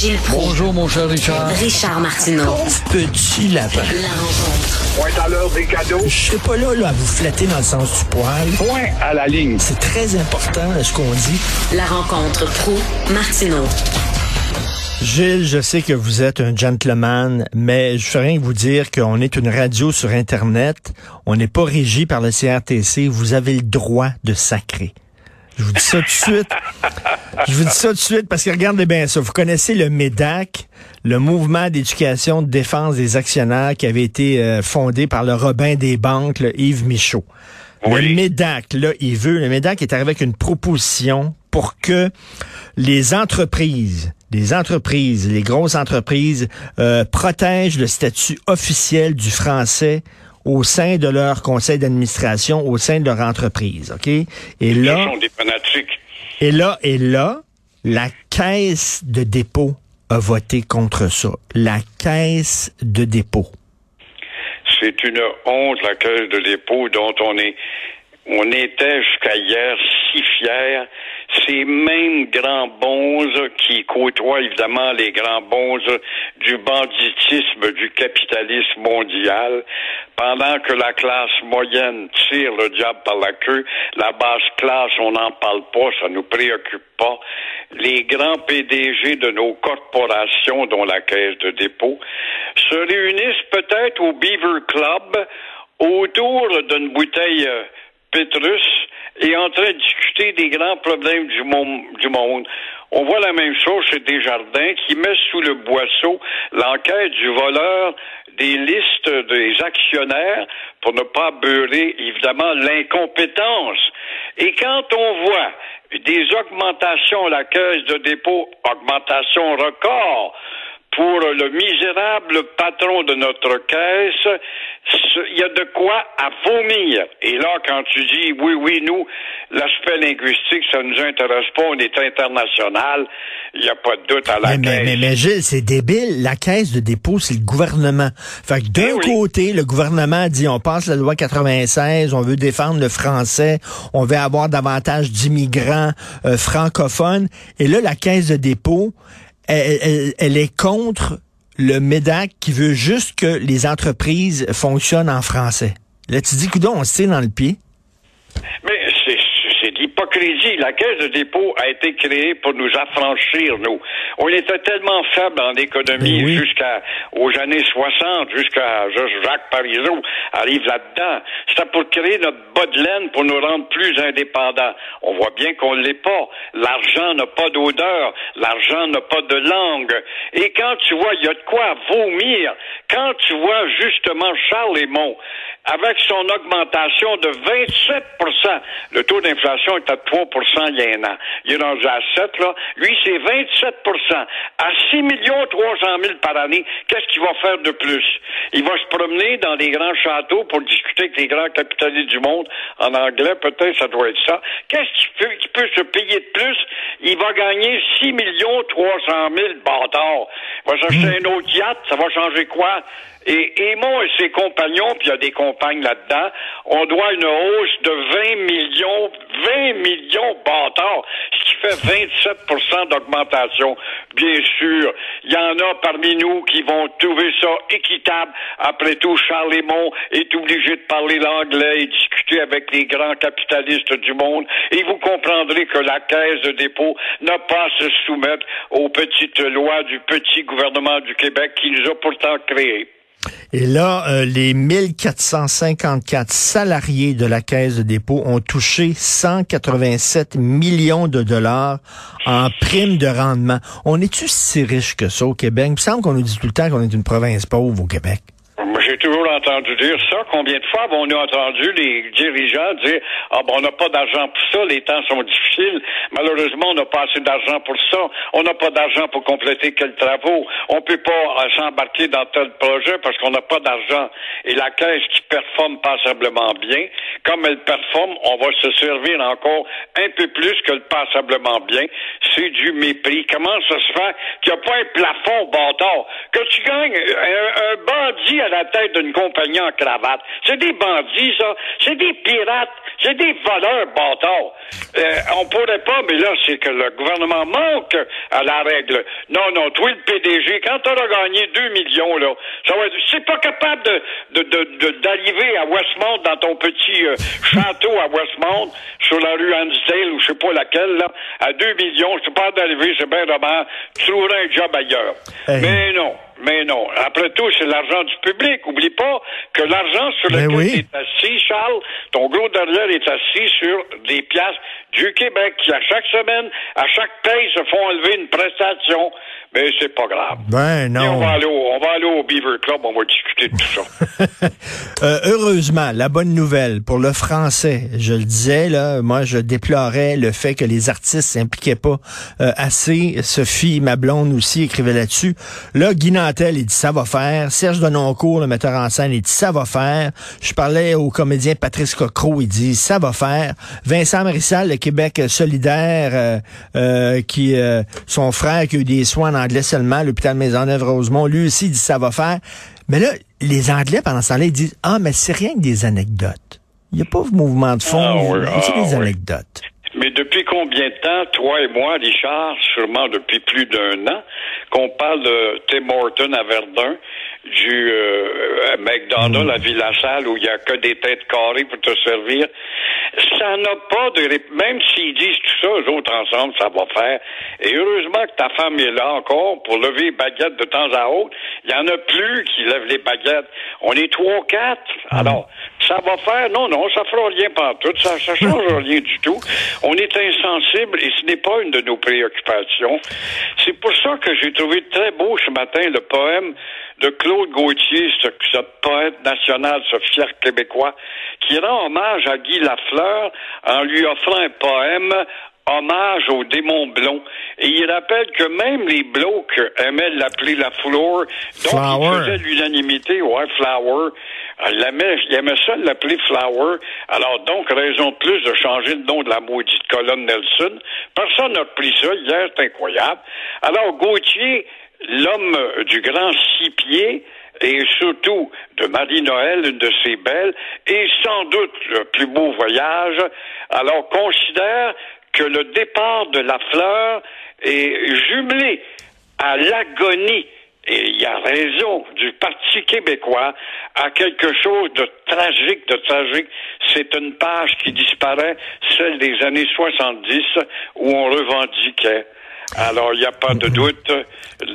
Gilles Proulx. Bonjour, mon cher Richard. Richard Martineau. Petit lapin. La rencontre. Point à l'heure des cadeaux. Je suis pas là, là à vous flatter dans le sens du poil. Point à la ligne. C'est très important ce qu'on dit. La rencontre pro martineau Gilles, je sais que vous êtes un gentleman, mais je ferais rien que vous dire qu'on est une radio sur Internet. On n'est pas régi par le CRTC. Vous avez le droit de sacrer. Je vous dis ça tout de suite. Je vous dis ça tout de suite parce que regardez bien ça. Vous connaissez le MEDAC, le mouvement d'éducation de défense des actionnaires qui avait été euh, fondé par le Robin des banques, le Yves Michaud. Le MEDAC, là, il veut, le MEDAC est arrivé avec une proposition pour que les entreprises, les entreprises, les grosses entreprises euh, protègent le statut officiel du français au sein de leur conseil d'administration, au sein de leur entreprise, OK? Et là, Ce sont des fanatiques. et là, et là, la caisse de dépôt a voté contre ça. La caisse de dépôt. C'est une honte, la caisse de dépôt, dont on est, on était jusqu'à hier si fiers. Ces mêmes grands bonzes qui côtoient évidemment les grands bonzes du banditisme du capitalisme mondial, pendant que la classe moyenne tire le diable par la queue, la basse classe, on n'en parle pas, ça nous préoccupe pas. Les grands PDG de nos corporations, dont la caisse de dépôt, se réunissent peut-être au Beaver Club autour d'une bouteille euh, Pétrus et en train de discuter des grands problèmes du. Du monde. On voit la même chose chez Desjardins qui met sous le boisseau l'enquête du voleur des listes des actionnaires pour ne pas beurrer évidemment l'incompétence. Et quand on voit des augmentations à la caisse de dépôt, augmentation record, pour le misérable patron de notre caisse, il y a de quoi à vomir. Et là, quand tu dis oui, oui, nous, l'aspect linguistique, ça nous intéresse pas, on est international, il n'y a pas de doute à la mais, caisse. mais, mais, mais Gilles, c'est débile. La caisse de dépôt, c'est le gouvernement. Fait que d'un oui. côté, le gouvernement dit on passe la loi 96, on veut défendre le français, on veut avoir davantage d'immigrants euh, francophones. Et là, la caisse de dépôt, elle, est contre le MEDAC qui veut juste que les entreprises fonctionnent en français. Là, tu dis, coudon, on se tire dans le pied. Mais c'est de l'hypocrisie. La caisse de dépôt a été créée pour nous affranchir, nous. On était tellement faibles en économie Ben oui. jusqu'à aux années 60, jusqu'à Jacques Parizeau arrive là-dedans. C'était pour créer notre bas de laine pour nous rendre plus indépendants. On voit bien qu'on ne l'est pas. L'argent n'a pas d'odeur. L'argent n'a pas de langue. Et quand tu vois, il y a de quoi vomir. Quand tu vois justement Charles Lemont avec son augmentation de 27% le taux d'inflation est à 3 il y a un an. Il est rendu à 7, là. Lui, c'est 27% À 6 millions 300 000 par année, qu'est-ce qu'il va faire de plus? Il va se promener dans les grands châteaux pour discuter avec les grands capitalistes du monde. En anglais, peut-être, ça doit être ça. Qu'est-ce qu'il peut, se payer de plus? Il va gagner 6 millions 300 000 bâtards. Il va s'acheter un autre yacht. Ça va changer quoi? Et Aimon et ses compagnons, puis il y a des compagnes là-dedans, on doit une hausse de 20 millions, 20 millions bâtards, ce qui fait 27% d'augmentation. Bien sûr, il y en a parmi nous qui vont trouver ça équitable. Après tout, Charles Lemont est obligé de parler l'anglais et discuter avec les grands capitalistes du monde. Et vous comprendrez que la caisse de dépôt n'a pas à se soumettre aux petites lois du petit gouvernement du Québec qui nous a pourtant créés. Et là, euh, les 1454 salariés de la Caisse de dépôt ont touché 187 millions de dollars en prime de rendement. On est-tu si riche que ça au Québec? Il me semble qu'on nous dit tout le temps qu'on est une province pauvre au Québec. Entendu dire ça? Combien de fois avons-nous entendu les dirigeants dire Ah ben on n'a pas d'argent pour ça, les temps sont difficiles. Malheureusement, on n'a pas assez d'argent pour ça. On n'a pas d'argent pour compléter quels travaux. On peut pas euh, s'embarquer dans tel projet parce qu'on n'a pas d'argent. Et la caisse qui performe passablement bien, comme elle performe, on va se servir encore un peu plus que le passablement bien. C'est du mépris. Comment ça se fait qu'il n'y a pas un plafond, bâtard? Que tu gagnes un, un bandit à la tête d'une compagnie compagnie en cravate. C'est des bandits, ça. C'est des pirates. C'est des voleurs, bâtards. Euh, on pourrait pas, mais là, c'est que le gouvernement manque à la règle. Non, non, toi, le PDG, quand t'auras gagné 2 millions, là, ça va c'est pas capable de, de, d'arriver à Westmount dans ton petit euh, château à Westmount, sur la rue Hansdale ou je sais pas laquelle, là, à 2 millions, c'est pas d'arriver, c'est bien dommage, tu trouveras un job ailleurs. Mais non. Mais non. Après tout, c'est l'argent du public. Oublie pas que l'argent sur lequel tu es assis, Charles, ton gros derrière est assis sur des pièces du Québec qui, à chaque semaine, à chaque paye, se font enlever une prestation. Mais c'est pas grave. Ben non. on va, aller au, on va aller au Beaver Club, on va discuter de tout ça. euh, heureusement, la bonne nouvelle pour le français, je le disais, là, moi je déplorais le fait que les artistes s'impliquaient pas euh, assez. Sophie, ma blonde aussi, écrivait là-dessus. Là, Guy Nantel, il dit ça va faire. Serge Denoncourt, le metteur en scène, il dit ça va faire. Je parlais au comédien Patrice Cocro, il dit ça va faire. Vincent Marissal, le Québec solidaire, euh, euh, qui son frère qui a eu des soins en anglais seulement, l'hôpital Maisonneuve-Rosemont, lui aussi dit ça va faire. Mais là, les Anglais, pendant ce temps-là, ils disent Ah, mais c'est rien que des anecdotes. Il n'y a pas de mouvement de fond, ah, c'est des ah, anecdotes? Mais depuis combien de temps, toi et moi, Richard, sûrement depuis plus d'un an, qu'on parle de Tim Horton à Verdun, du euh, McDonald's mm. à Villa-Salle où il n'y a que des têtes carrées pour te servir. Ça n'a pas de... Même s'ils disent tout ça, eux autres ensemble, ça va faire. Et heureusement que ta femme est là encore pour lever les baguettes de temps à autre. Il y en a plus qui lèvent les baguettes. On est trois ou quatre. Mm. Alors, ça va faire... Non, non, ça fera rien tout. Ça ne change rien du tout. On est insensible et ce n'est pas une de nos préoccupations. C'est pour ça que j'ai trouvé très beau ce matin le poème de Claude Gauthier, ce, poète national, ce fier québécois, qui rend hommage à Guy Lafleur en lui offrant un poème hommage au démon blond. Et il rappelle que même les blocs aimaient l'appeler la fleur. Donc, il faisait l'unanimité, ouais, flower. Il aimait, il aimait ça l'appeler Flower. Alors donc, raison de plus de changer le nom de la maudite colonne Nelson. Personne n'a pris ça hier, c'est incroyable. Alors, Gauthier l'homme du grand six pieds et surtout de Marie-Noël, une de ses belles, et sans doute le plus beau voyage, alors considère que le départ de la fleur est jumelé à l'agonie et il y a raison du Parti québécois à quelque chose de tragique, de tragique. C'est une page qui disparaît, celle des années 70, où on revendiquait alors, il n'y a pas de doute,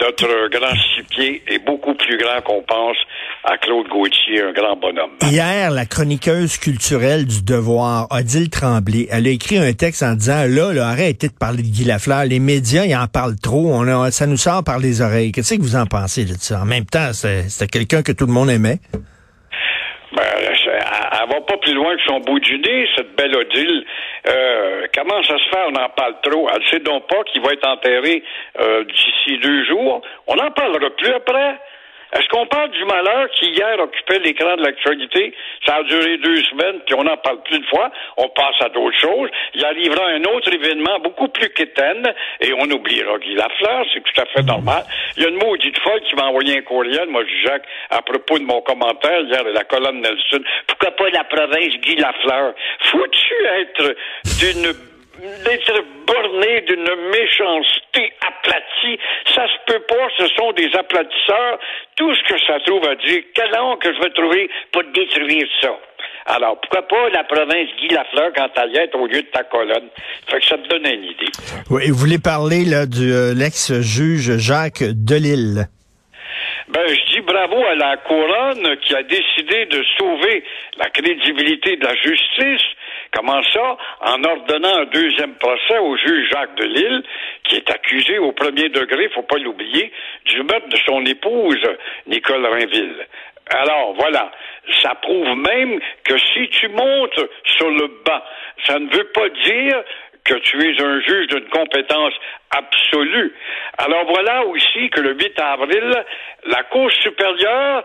notre grand six est beaucoup plus grand qu'on pense à Claude Gauthier, un grand bonhomme. Hier, la chroniqueuse culturelle du Devoir, Odile Tremblay, elle a écrit un texte en disant, là, là arrêtez de parler de Guy Lafleur, les médias, ils en parlent trop, on ça nous sort par les oreilles. Qu'est-ce que vous en pensez de ça? En même temps, c'était quelqu'un que tout le monde aimait. Ben, elle va pas plus loin que son bout du nez, cette belle Odile. Euh, comment ça se fait, on en parle trop? Elle sait donc pas qu'il va être enterré euh, d'ici deux jours. On n'en parlera plus après. Est-ce qu'on parle du malheur qui hier occupait l'écran de l'actualité? Ça a duré deux semaines, puis on n'en parle plus de fois. On passe à d'autres choses. Il arrivera un autre événement beaucoup plus quétaine, et on oubliera Guy Lafleur. C'est tout à fait normal. Il y a une maudite folle qui m'a envoyé un courriel, moi, Jacques, à propos de mon commentaire hier de la colonne Nelson. Pourquoi pas la province Guy Lafleur? Faut-tu être d'une d'être borné d'une méchanceté aplatie. Ça se peut pas, ce sont des aplatisseurs. Tout ce que ça trouve à dire, quel que je vais trouver pour détruire ça? Alors, pourquoi pas la province Guy Lafleur quand elle y est au lieu de ta colonne? Fait que ça te donne une idée. Oui, vous voulez parler là, de euh, l'ex-juge Jacques Delille? Ben, je dis bravo à la couronne qui a décidé de sauver la crédibilité de la justice Comment ça? En ordonnant un deuxième procès au juge Jacques Delille, qui est accusé au premier degré, faut pas l'oublier, du meurtre de son épouse, Nicole Rainville. Alors, voilà. Ça prouve même que si tu montes sur le banc, ça ne veut pas dire que tu es un juge d'une compétence absolue. Alors voilà aussi que le 8 avril, la Cour supérieure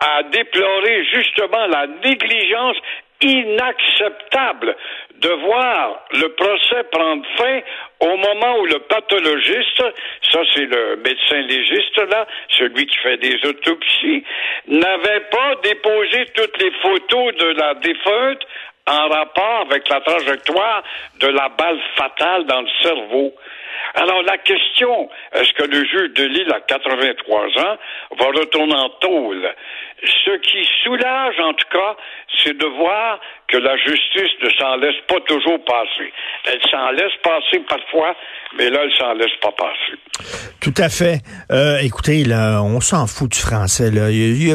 a déploré justement la négligence inacceptable de voir le procès prendre fin au moment où le pathologiste, ça c'est le médecin légiste là, celui qui fait des autopsies, n'avait pas déposé toutes les photos de la défunte en rapport avec la trajectoire de la balle fatale dans le cerveau. Alors la question, est-ce que le juge de Lille à 83 ans va retourner en tôle? Ce qui soulage en tout cas, c'est de voir que la justice ne s'en laisse pas toujours passer. Elle s'en laisse passer parfois, mais là, elle s'en laisse pas passer. Tout à fait. Euh, écoutez, là, on s'en fout du français. Là.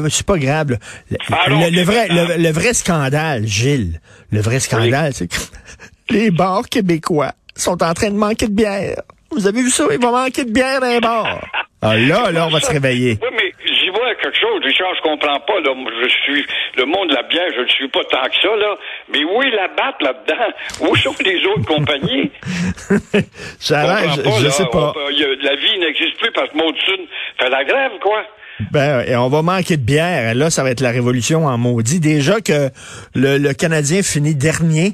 C'est pas grave. Le, le, le vrai, le, le, vrai scandale, Gilles, le vrai scandale, c'est que les bars québécois sont en train de manquer de bière. Vous avez vu ça? Il va manquer de bière dans les bars. Ah là, là, on va se réveiller. Oui, mais j'y vois quelque chose, Richard, je comprends pas. Là, je suis le monde de la bière, je ne suis pas tant que ça, là. Mais où est la batte là-dedans? Où sont les autres compagnies? ça je, pas, je sais pas. On, la vie n'existe plus parce que Maudune fait la grève, quoi. Ben, et on va manquer de bière. Là, ça va être la révolution en maudit. Déjà que le, le Canadien finit dernier.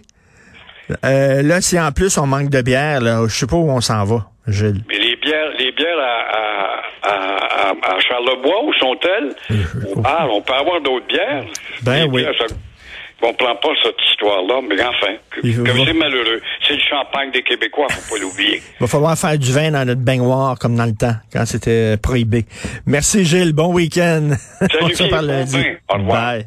Euh, là, si en plus on manque de bière, là, je sais pas où on s'en va, Gilles. Mais les bières, les bières à, à, à, à Charlebois, où sont-elles? Ah, on peut avoir d'autres bières. Ben les oui. Bières, ça, on prend pas cette histoire-là, mais enfin, comme c'est malheureux. C'est le champagne des Québécois, faut pas l'oublier. Il va falloir faire du vin dans notre baignoire comme dans le temps, quand c'était prohibé. Merci Gilles, bon week-end. Salut, on se parle lundi. Au revoir. Bye.